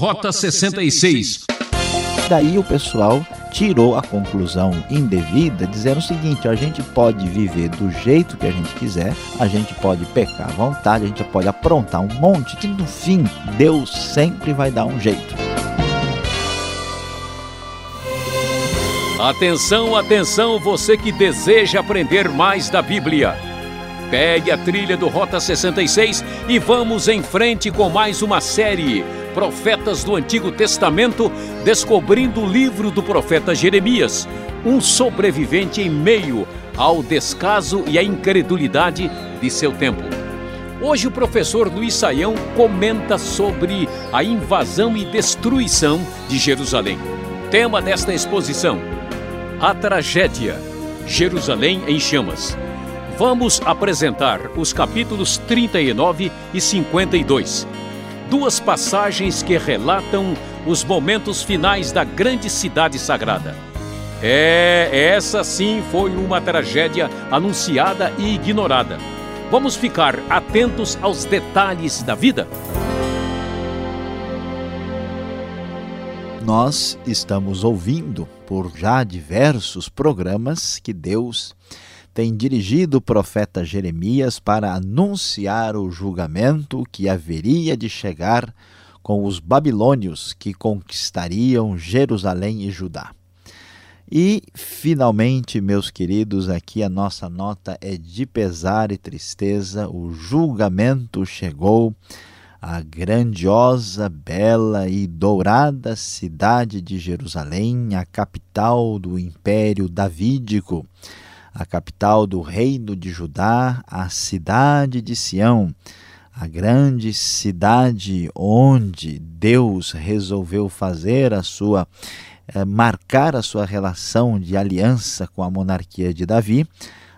Rota 66. Daí o pessoal tirou a conclusão indevida, dizendo o seguinte: a gente pode viver do jeito que a gente quiser, a gente pode pecar à vontade, a gente pode aprontar um monte, que no fim Deus sempre vai dar um jeito. Atenção, atenção, você que deseja aprender mais da Bíblia. Pegue a trilha do Rota 66 e vamos em frente com mais uma série profetas do Antigo Testamento, descobrindo o livro do profeta Jeremias, um sobrevivente em meio ao descaso e à incredulidade de seu tempo. Hoje o professor Luiz Saião comenta sobre a invasão e destruição de Jerusalém. Tema desta exposição: A tragédia. Jerusalém em chamas. Vamos apresentar os capítulos 39 e 52 duas passagens que relatam os momentos finais da grande cidade sagrada. É, essa sim foi uma tragédia anunciada e ignorada. Vamos ficar atentos aos detalhes da vida? Nós estamos ouvindo por já diversos programas que Deus tem dirigido o profeta Jeremias para anunciar o julgamento que haveria de chegar com os babilônios que conquistariam Jerusalém e Judá. E, finalmente, meus queridos, aqui a nossa nota é de pesar e tristeza. O julgamento chegou à grandiosa, bela e dourada cidade de Jerusalém, a capital do Império Davídico a capital do reino de Judá, a cidade de Sião, a grande cidade onde Deus resolveu fazer a sua eh, marcar a sua relação de aliança com a monarquia de Davi.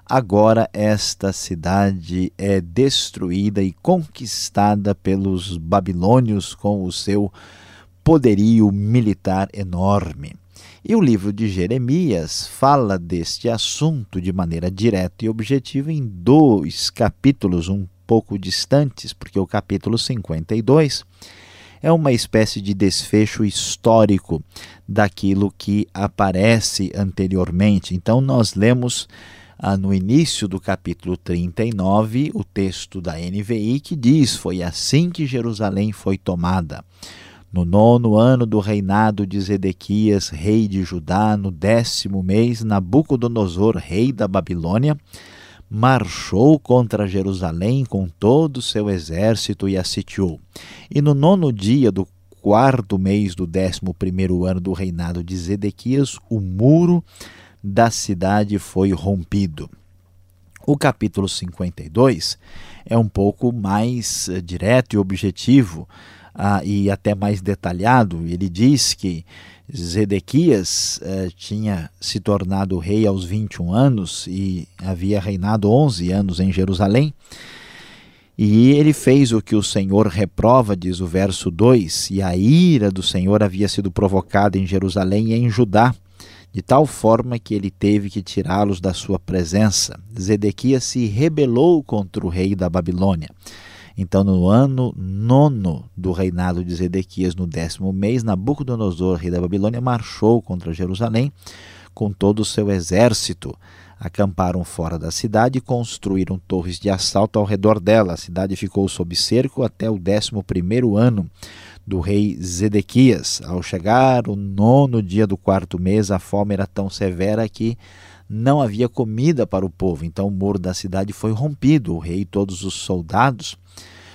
Agora esta cidade é destruída e conquistada pelos babilônios com o seu poderio militar enorme. E o livro de Jeremias fala deste assunto de maneira direta e objetiva em dois capítulos um pouco distantes, porque o capítulo 52 é uma espécie de desfecho histórico daquilo que aparece anteriormente. Então, nós lemos ah, no início do capítulo 39 o texto da NVI que diz: Foi assim que Jerusalém foi tomada. No nono ano do reinado de Zedequias, rei de Judá, no décimo mês, Nabucodonosor, rei da Babilônia, marchou contra Jerusalém com todo o seu exército e a sitiou. E no nono dia do quarto mês do décimo primeiro ano do reinado de Zedequias, o muro da cidade foi rompido. O capítulo 52 é um pouco mais uh, direto e objetivo ah, e até mais detalhado. Ele diz que Zedequias eh, tinha se tornado rei aos 21 anos e havia reinado 11 anos em Jerusalém. E ele fez o que o Senhor reprova, diz o verso 2, e a ira do Senhor havia sido provocada em Jerusalém e em Judá, de tal forma que ele teve que tirá-los da sua presença. Zedequias se rebelou contra o rei da Babilônia. Então, no ano nono do reinado de Zedequias, no décimo mês, Nabucodonosor, rei da Babilônia, marchou contra Jerusalém com todo o seu exército. Acamparam fora da cidade e construíram torres de assalto ao redor dela. A cidade ficou sob cerco até o décimo primeiro ano do rei Zedequias. Ao chegar o nono dia do quarto mês, a fome era tão severa que não havia comida para o povo. Então o muro da cidade foi rompido. O rei e todos os soldados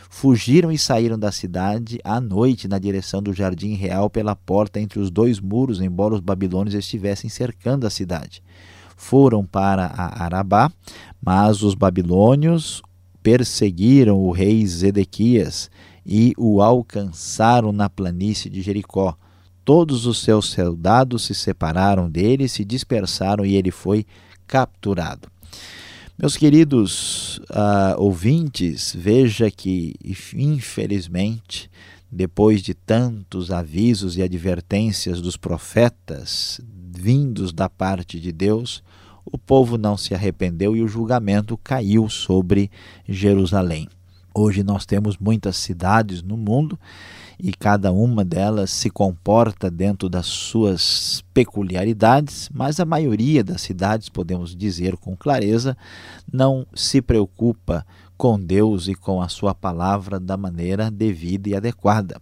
fugiram e saíram da cidade à noite na direção do jardim real pela porta entre os dois muros, embora os babilônios estivessem cercando a cidade. Foram para a Arabá, mas os babilônios perseguiram o rei Zedequias e o alcançaram na planície de Jericó. Todos os seus soldados se separaram dele, se dispersaram e ele foi capturado. Meus queridos uh, ouvintes, veja que, infelizmente, depois de tantos avisos e advertências dos profetas vindos da parte de Deus, o povo não se arrependeu e o julgamento caiu sobre Jerusalém. Hoje nós temos muitas cidades no mundo e cada uma delas se comporta dentro das suas peculiaridades, mas a maioria das cidades, podemos dizer com clareza, não se preocupa com Deus e com a sua palavra da maneira devida e adequada.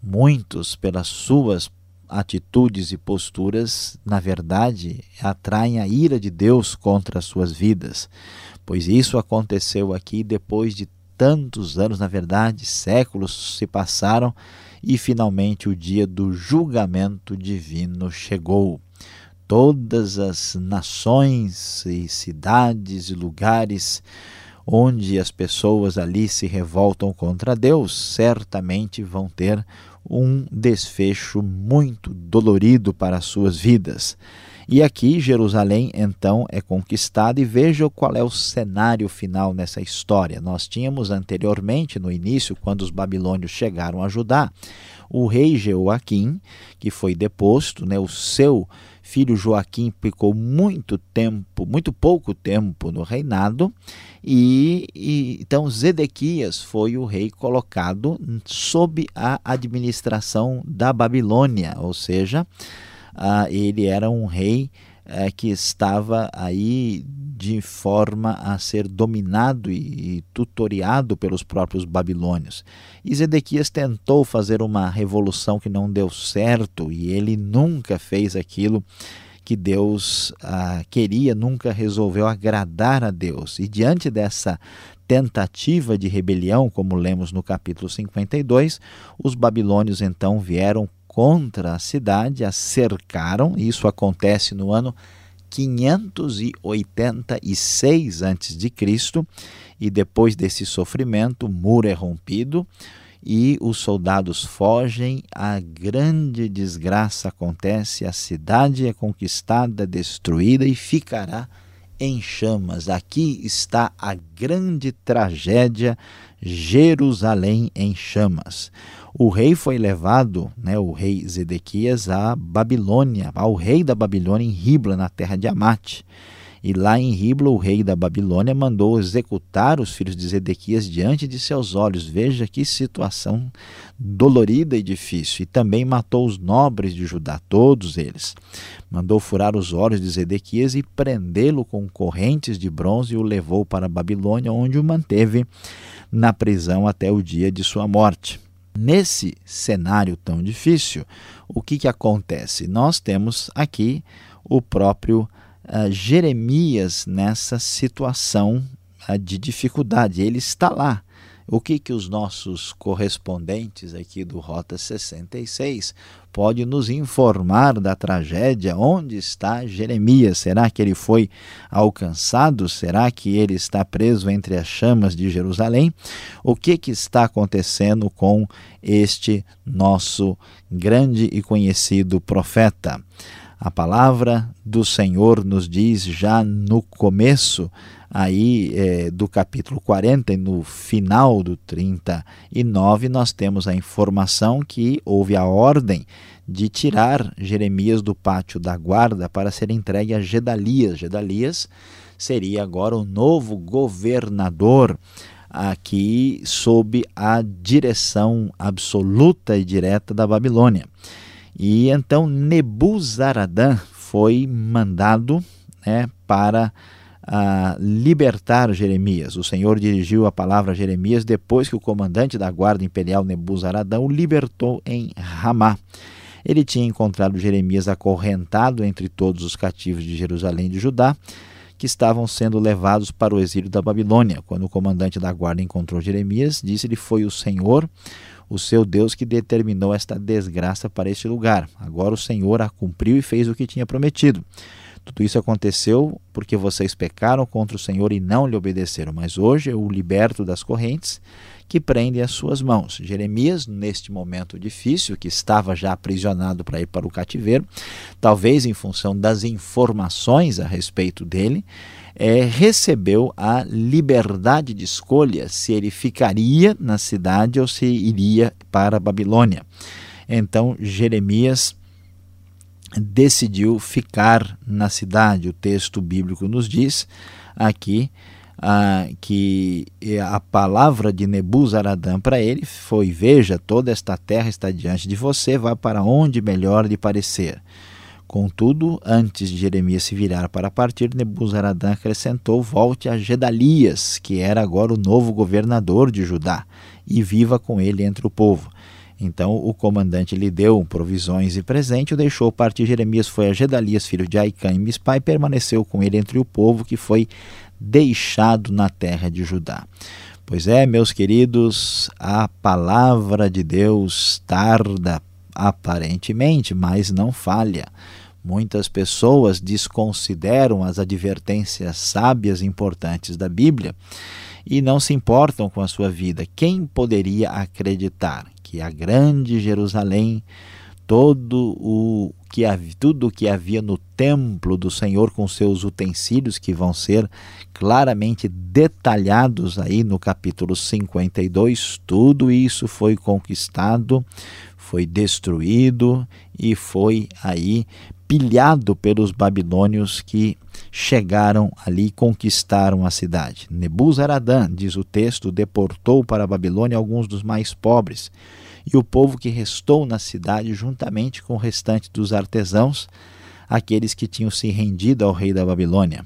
Muitos, pelas suas atitudes e posturas, na verdade, atraem a ira de Deus contra as suas vidas, pois isso aconteceu aqui depois de tantos anos, na verdade, séculos se passaram e finalmente o dia do julgamento divino chegou. Todas as nações e cidades e lugares onde as pessoas ali se revoltam contra Deus, certamente vão ter um desfecho muito dolorido para as suas vidas. E aqui Jerusalém então é conquistada e veja qual é o cenário final nessa história. Nós tínhamos anteriormente, no início, quando os babilônios chegaram a Judá, o rei Jeoaquim, que foi deposto, né, o seu filho Joaquim ficou muito tempo, muito pouco tempo no reinado, e, e, então Zedequias foi o rei colocado sob a administração da Babilônia, ou seja, ah, ele era um rei eh, que estava aí de forma a ser dominado e, e tutoriado pelos próprios babilônios. E Zedequias tentou fazer uma revolução que não deu certo e ele nunca fez aquilo que Deus ah, queria, nunca resolveu agradar a Deus. E diante dessa tentativa de rebelião, como lemos no capítulo 52, os babilônios então vieram contra a cidade, a cercaram. Isso acontece no ano 586 a.C. E depois desse sofrimento, o muro é rompido e os soldados fogem, a grande desgraça acontece, a cidade é conquistada, destruída e ficará em chamas. Aqui está a grande tragédia, Jerusalém em chamas. O rei foi levado, né, o rei Zedequias, à Babilônia, ao rei da Babilônia em Ribla, na terra de Amate. E lá em Ribla, o rei da Babilônia mandou executar os filhos de Zedequias diante de seus olhos. Veja que situação dolorida e difícil. E também matou os nobres de Judá, todos eles. Mandou furar os olhos de Zedequias e prendê-lo com correntes de bronze e o levou para a Babilônia, onde o manteve na prisão até o dia de sua morte. Nesse cenário tão difícil, o que, que acontece? Nós temos aqui o próprio uh, Jeremias nessa situação uh, de dificuldade. Ele está lá. O que, que os nossos correspondentes aqui do Rota 66 pode nos informar da tragédia? Onde está Jeremias? Será que ele foi alcançado? Será que ele está preso entre as chamas de Jerusalém? O que, que está acontecendo com este nosso grande e conhecido profeta? A palavra do Senhor nos diz já no começo aí é, do capítulo 40 e no final do 39 nós temos a informação que houve a ordem de tirar Jeremias do pátio da guarda para ser entregue a Gedalias. Gedalias seria agora o novo governador aqui sob a direção absoluta e direta da Babilônia. E então Nebuzaradã foi mandado né, para uh, libertar Jeremias. O Senhor dirigiu a palavra a Jeremias depois que o comandante da guarda imperial Nebuzaradã o libertou em Ramá. Ele tinha encontrado Jeremias acorrentado entre todos os cativos de Jerusalém e de Judá, que estavam sendo levados para o exílio da Babilônia. Quando o comandante da guarda encontrou Jeremias, disse-lhe: Foi o Senhor o seu Deus que determinou esta desgraça para este lugar. Agora o Senhor a cumpriu e fez o que tinha prometido. Tudo isso aconteceu porque vocês pecaram contra o Senhor e não lhe obedeceram. Mas hoje eu o liberto das correntes que prendem as suas mãos. Jeremias, neste momento difícil, que estava já aprisionado para ir para o cativeiro, talvez em função das informações a respeito dele, é, recebeu a liberdade de escolha se ele ficaria na cidade ou se iria para a Babilônia. Então Jeremias decidiu ficar na cidade. O texto bíblico nos diz aqui ah, que a palavra de Nebuzaradã para ele foi: Veja, toda esta terra está diante de você, vá para onde melhor lhe parecer. Contudo, antes de Jeremias se virar para partir, Nebuzaradã acrescentou: Volte a Gedalias, que era agora o novo governador de Judá, e viva com ele entre o povo. Então o comandante lhe deu provisões e presente, o deixou partir. Jeremias foi a Gedalias, filho de Aicã e Mispai, e permaneceu com ele entre o povo que foi deixado na terra de Judá. Pois é, meus queridos, a palavra de Deus tarda aparentemente, mas não falha. Muitas pessoas desconsideram as advertências sábias e importantes da Bíblia e não se importam com a sua vida. Quem poderia acreditar que a grande Jerusalém, todo o que tudo o que havia no templo do Senhor com seus utensílios que vão ser claramente detalhados aí no capítulo 52, tudo isso foi conquistado, foi destruído e foi aí pilhado pelos babilônios que chegaram ali e conquistaram a cidade. Nebuzaradã, diz o texto, deportou para a Babilônia alguns dos mais pobres e o povo que restou na cidade, juntamente com o restante dos artesãos, aqueles que tinham se rendido ao rei da Babilônia.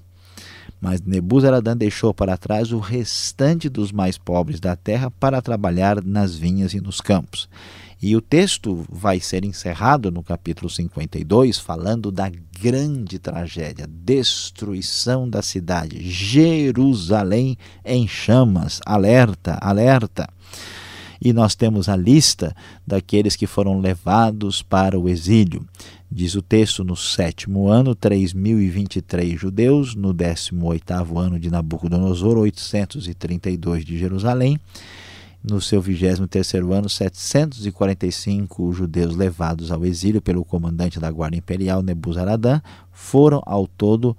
Mas Nebuzaradã deixou para trás o restante dos mais pobres da terra para trabalhar nas vinhas e nos campos. E o texto vai ser encerrado no capítulo 52, falando da grande tragédia, destruição da cidade, Jerusalém em chamas, alerta, alerta. E nós temos a lista daqueles que foram levados para o exílio. Diz o texto, no sétimo ano, 3.023 judeus, no décimo oitavo ano de Nabucodonosor, 832 de Jerusalém, no seu 23 ano, 745 judeus levados ao exílio pelo comandante da Guarda Imperial, Nebuzaradã, foram ao todo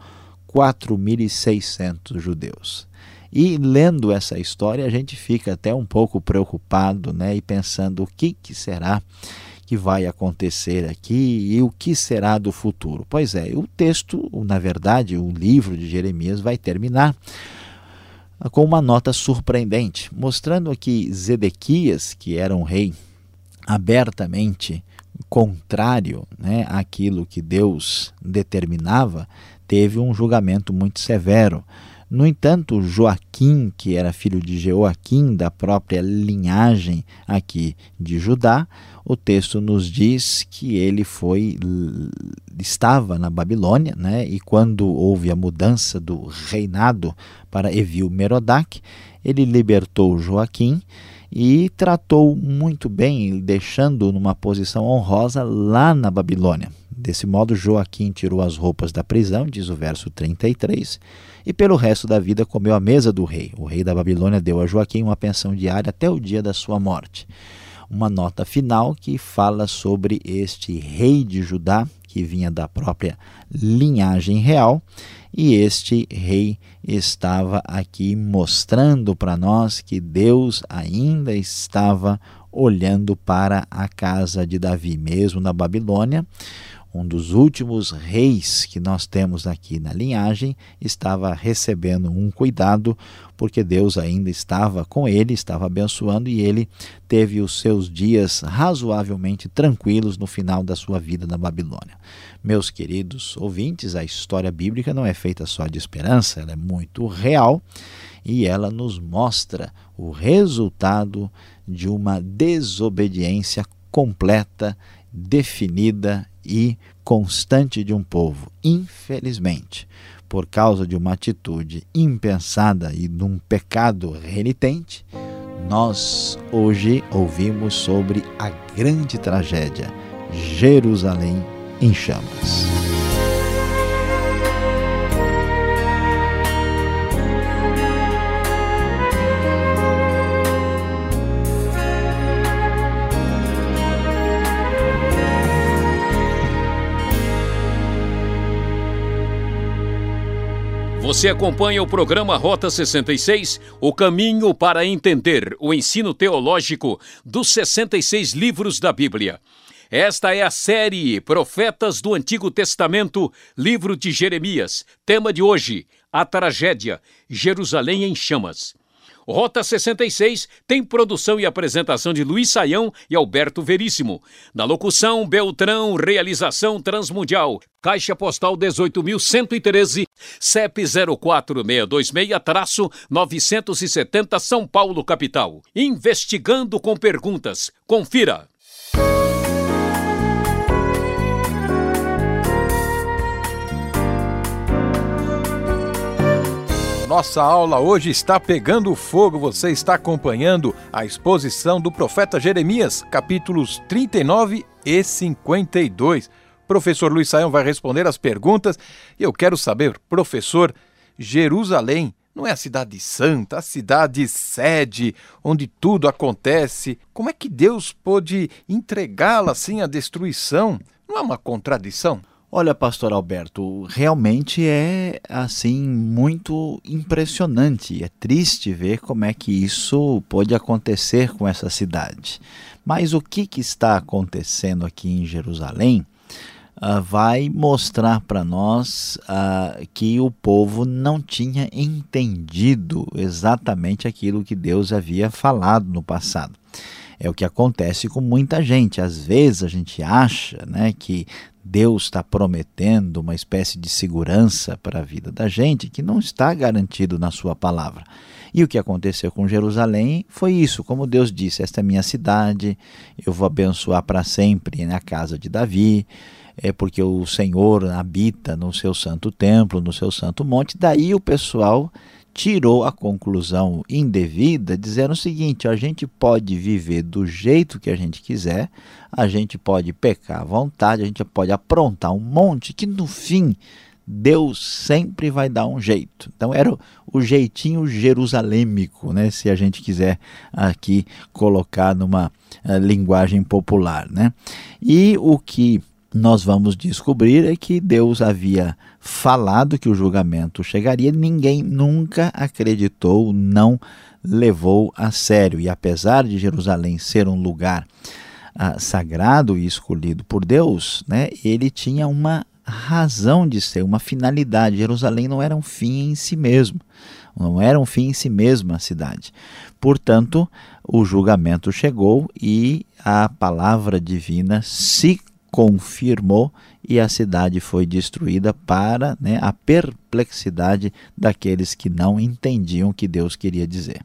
4.600 judeus. E lendo essa história, a gente fica até um pouco preocupado né, e pensando o que, que será que vai acontecer aqui e o que será do futuro. Pois é, o texto, na verdade, o livro de Jeremias vai terminar com uma nota surpreendente, mostrando que Zedequias, que era um rei abertamente contrário né, àquilo que Deus determinava, teve um julgamento muito severo. No entanto, Joaquim, que era filho de Joaquim, da própria linhagem aqui de Judá, o texto nos diz que ele foi estava na Babilônia, né? E quando houve a mudança do reinado para Evil Merodach, ele libertou Joaquim e tratou muito bem, deixando numa posição honrosa lá na Babilônia. Desse modo, Joaquim tirou as roupas da prisão, diz o verso 33, e pelo resto da vida comeu a mesa do rei. O rei da Babilônia deu a Joaquim uma pensão diária até o dia da sua morte uma nota final que fala sobre este rei de Judá, que vinha da própria linhagem real, e este rei estava aqui mostrando para nós que Deus ainda estava olhando para a casa de Davi, mesmo na Babilônia um dos últimos reis que nós temos aqui na linhagem, estava recebendo um cuidado, porque Deus ainda estava com ele, estava abençoando e ele teve os seus dias razoavelmente tranquilos no final da sua vida na Babilônia. Meus queridos ouvintes, a história bíblica não é feita só de esperança, ela é muito real e ela nos mostra o resultado de uma desobediência completa, definida e constante de um povo. Infelizmente, por causa de uma atitude impensada e de um pecado renitente, nós hoje ouvimos sobre a grande tragédia, Jerusalém em chamas. Você acompanha o programa Rota 66, o caminho para entender o ensino teológico dos 66 livros da Bíblia. Esta é a série Profetas do Antigo Testamento, livro de Jeremias. Tema de hoje: a tragédia, Jerusalém em chamas. Rota 66 tem produção e apresentação de Luiz Saião e Alberto Veríssimo. Na locução, Beltrão, realização Transmundial. Caixa Postal 18.113, CEP 04626-970 São Paulo, capital. Investigando com perguntas. Confira. Nossa aula hoje está pegando fogo. Você está acompanhando a exposição do profeta Jeremias, capítulos 39 e 52. Professor Luiz Saião vai responder as perguntas e eu quero saber, professor, Jerusalém não é a cidade santa, a cidade sede, onde tudo acontece. Como é que Deus pôde entregá-la assim à destruição? Não é uma contradição? Olha, pastor Alberto, realmente é assim muito impressionante. É triste ver como é que isso pode acontecer com essa cidade. Mas o que, que está acontecendo aqui em Jerusalém uh, vai mostrar para nós uh, que o povo não tinha entendido exatamente aquilo que Deus havia falado no passado. É o que acontece com muita gente. Às vezes a gente acha né, que Deus está prometendo uma espécie de segurança para a vida da gente que não está garantido na sua palavra. E o que aconteceu com Jerusalém foi isso, como Deus disse, esta é minha cidade, eu vou abençoar para sempre na casa de Davi, é porque o Senhor habita no seu santo templo, no seu santo monte. Daí o pessoal tirou a conclusão indevida, dizendo o seguinte: a gente pode viver do jeito que a gente quiser, a gente pode pecar à vontade, a gente pode aprontar um monte, que no fim Deus sempre vai dar um jeito. Então era o, jeitinho jerusalêmico, né, se a gente quiser aqui colocar numa uh, linguagem popular. Né? E o que nós vamos descobrir é que Deus havia falado que o julgamento chegaria, ninguém nunca acreditou, não levou a sério. E apesar de Jerusalém ser um lugar ah, sagrado e escolhido por Deus, né, ele tinha uma razão de ser, uma finalidade. Jerusalém não era um fim em si mesmo, não era um fim em si mesmo a cidade. Portanto, o julgamento chegou e a palavra divina se confirmou e a cidade foi destruída para né, a perplexidade daqueles que não entendiam o que Deus queria dizer.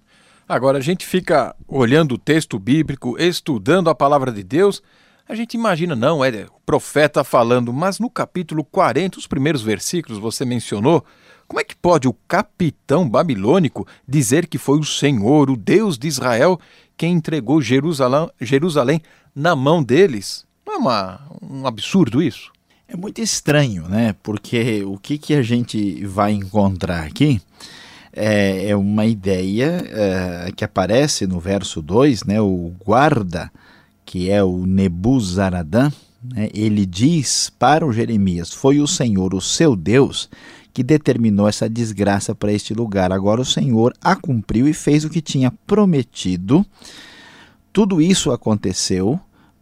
Agora, a gente fica olhando o texto bíblico, estudando a palavra de Deus, a gente imagina, não, é o profeta falando, mas no capítulo 40, os primeiros versículos, você mencionou, como é que pode o capitão babilônico dizer que foi o Senhor, o Deus de Israel, quem entregou Jerusalém, Jerusalém na mão deles? Não é uma, um absurdo isso? É muito estranho, né? Porque o que, que a gente vai encontrar aqui é, é uma ideia é, que aparece no verso 2, né? O guarda, que é o Nebuzaradã, né? ele diz para o Jeremias: Foi o Senhor, o seu Deus, que determinou essa desgraça para este lugar. Agora o Senhor a cumpriu e fez o que tinha prometido. Tudo isso aconteceu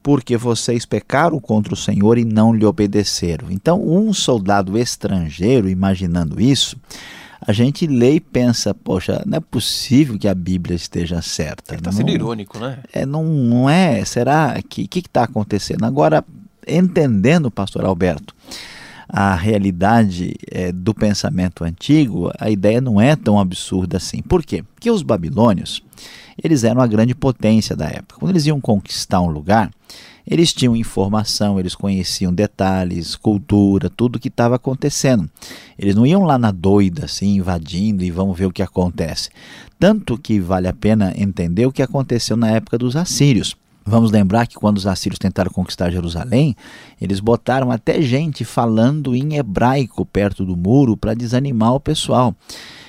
porque vocês pecaram contra o Senhor e não lhe obedeceram. Então, um soldado estrangeiro, imaginando isso, a gente lê e pensa, poxa, não é possível que a Bíblia esteja certa. Está sendo irônico, né? É, não, não é. Será que o que está acontecendo? Agora, entendendo, pastor Alberto, a realidade é, do pensamento antigo, a ideia não é tão absurda assim. Por quê? Porque os babilônios, eles eram a grande potência da época. Quando eles iam conquistar um lugar, eles tinham informação, eles conheciam detalhes, cultura, tudo o que estava acontecendo. Eles não iam lá na doida, assim, invadindo e vamos ver o que acontece. Tanto que vale a pena entender o que aconteceu na época dos assírios. Vamos lembrar que quando os assírios tentaram conquistar Jerusalém, eles botaram até gente falando em hebraico perto do muro para desanimar o pessoal.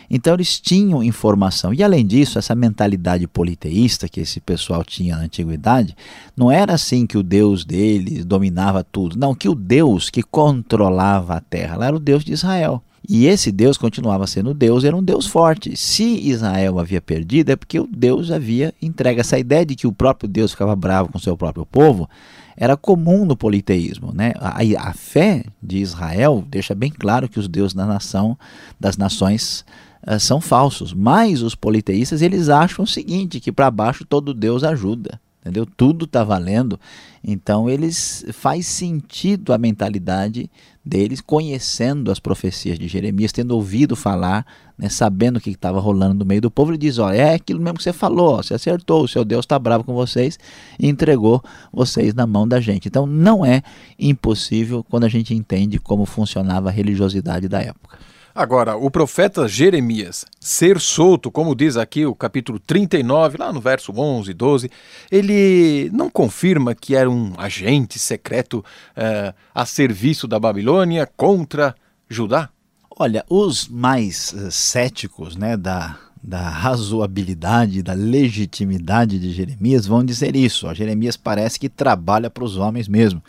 Então eles tinham informação. E além disso, essa mentalidade politeísta que esse pessoal tinha na antiguidade, não era assim que o Deus deles dominava tudo. Não, que o Deus que controlava a terra, era o Deus de Israel. E esse Deus continuava sendo Deus, era um Deus forte. Se Israel havia perdido, é porque o Deus havia entregue. Essa ideia de que o próprio Deus ficava bravo com seu próprio povo era comum no politeísmo. Né? A, a fé de Israel deixa bem claro que os deuses da nação, das nações uh, são falsos. Mas os politeístas eles acham o seguinte, que para baixo todo Deus ajuda entendeu? Tudo está valendo. Então eles faz sentido a mentalidade deles conhecendo as profecias de Jeremias, tendo ouvido falar, né, sabendo o que estava rolando no meio do povo, ele diz: olha, é aquilo mesmo que você falou, você acertou, o seu Deus está bravo com vocês e entregou vocês na mão da gente. Então não é impossível quando a gente entende como funcionava a religiosidade da época. Agora, o profeta Jeremias ser solto, como diz aqui o capítulo 39, lá no verso 11 e 12, ele não confirma que era um agente secreto uh, a serviço da Babilônia contra Judá? Olha, os mais uh, céticos né, da, da razoabilidade, da legitimidade de Jeremias vão dizer isso. A Jeremias parece que trabalha para os homens mesmo.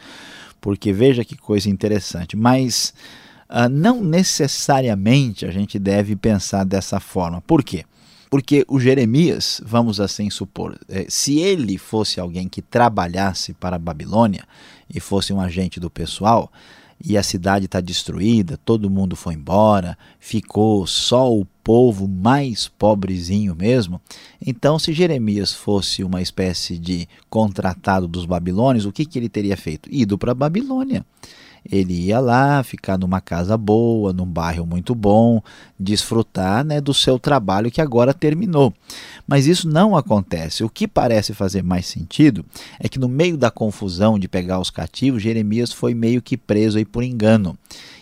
Porque veja que coisa interessante. Mas Uh, não necessariamente a gente deve pensar dessa forma. Por quê? Porque o Jeremias, vamos assim supor, eh, se ele fosse alguém que trabalhasse para a Babilônia e fosse um agente do pessoal, e a cidade está destruída, todo mundo foi embora, ficou só o povo mais pobrezinho mesmo. Então, se Jeremias fosse uma espécie de contratado dos babilônios, o que, que ele teria feito? Ido para a Babilônia ele ia lá ficar numa casa boa, num bairro muito bom, desfrutar né, do seu trabalho que agora terminou. Mas isso não acontece. O que parece fazer mais sentido é que no meio da confusão de pegar os cativos, Jeremias foi meio que preso aí por engano.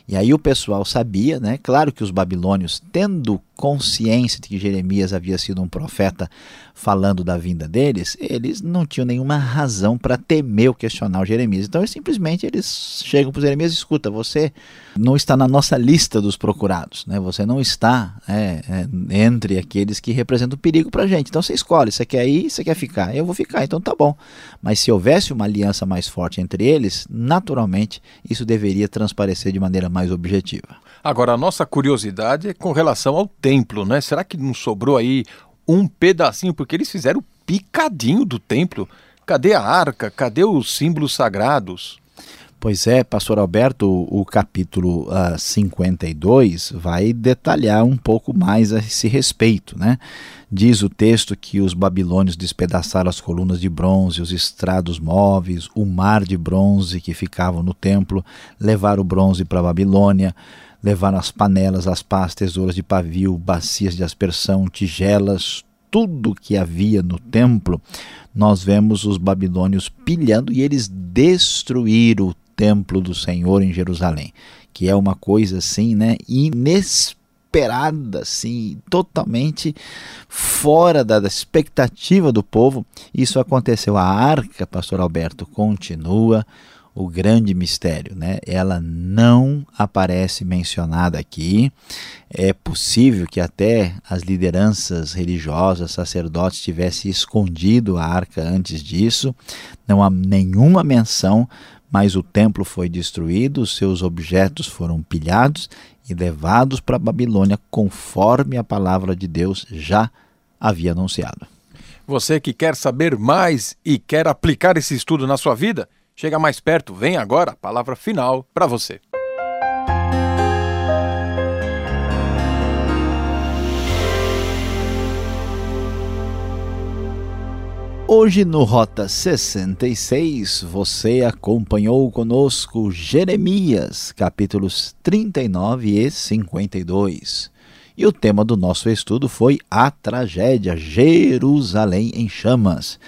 E aí o pessoal sabia, né? Claro que os babilônios, tendo consciência de que Jeremias havia sido um profeta falando da vinda deles, eles não tinham nenhuma razão para temer ou questionar o Jeremias. Então, eles, simplesmente eles chegam para Jeremias e escuta, você não está na nossa lista dos procurados, né? você não está é, é, entre aqueles que representam perigo para a gente. Então, você escolhe, você quer ir, você quer ficar. Eu vou ficar, então tá bom. Mas se houvesse uma aliança mais forte entre eles, naturalmente isso deveria transparecer de maneira mais objetiva. Agora, a nossa curiosidade é com relação ao templo, né? Será que não sobrou aí um pedacinho? Porque eles fizeram o picadinho do templo. Cadê a arca? Cadê os símbolos sagrados? Pois é, pastor Alberto, o, capítulo uh, ah, 52 vai detalhar um pouco mais a esse respeito, né? Diz o texto que os babilônios despedaçaram as colunas de bronze, os estrados móveis, o mar de bronze que ficavam no templo, levaram o bronze para a Babilônia, levaram as panelas, as pás, tesouras de pavio, bacias de aspersão, tigelas, tudo que havia no templo, nós vemos os babilônios pilhando e eles destruíram o templo do Senhor em Jerusalém, que é uma coisa assim, né, inesperada, assim, totalmente fora da, da expectativa do povo. Isso aconteceu. A arca, pastor Alberto, continua o grande mistério, né? Ela não aparece mencionada aqui. É possível que até as lideranças religiosas, sacerdotes, tivessem escondido a arca antes disso. Não há nenhuma menção, mas o templo foi destruído, os seus objetos foram pilhados e levados para a Babilônia, conforme a palavra de Deus já havia anunciado. Você que quer saber mais e quer aplicar esse estudo na sua vida, Chega mais perto, vem agora a palavra final para você. Hoje no Rota 66 você acompanhou conosco Jeremias, capítulos 39 e 52. E o tema do nosso estudo foi a tragédia Jerusalém em chamas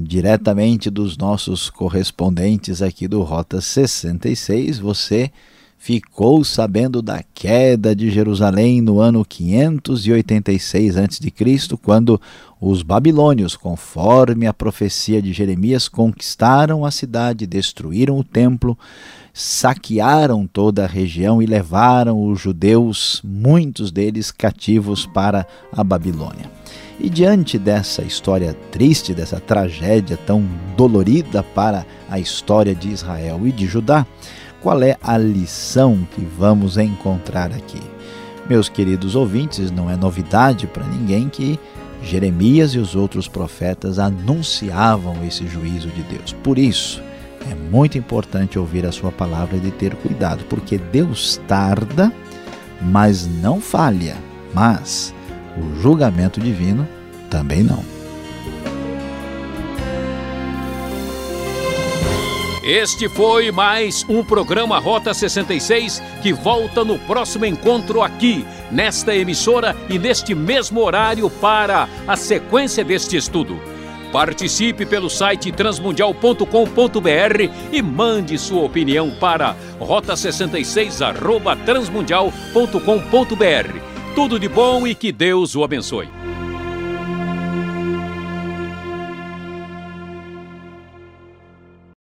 diretamente dos nossos correspondentes aqui do Rota 66, você ficou sabendo da queda de Jerusalém no ano 586 a.C., quando os babilônios, conforme a profecia de Jeremias, conquistaram a cidade, destruíram o templo, saquearam toda a região e levaram os judeus, muitos deles cativos, para a Babilônia. E diante dessa história triste, dessa tragédia tão dolorida para a história de Israel e de Judá, qual é a lição que vamos encontrar aqui? Meus queridos ouvintes, não é novidade para ninguém que Jeremias e os outros profetas anunciavam esse juízo de Deus. Por isso, é muito importante ouvir a sua palavra e de ter cuidado, porque Deus tarda, mas não falha, mas o julgamento divino também não. Este foi mais um programa Rota 66 que volta no próximo encontro aqui, nesta emissora e neste mesmo horário para a sequência deste estudo. Participe pelo site transmundial.com.br e mande sua opinião para rota66@transmundial.com.br. Tudo de bom e que Deus o abençoe.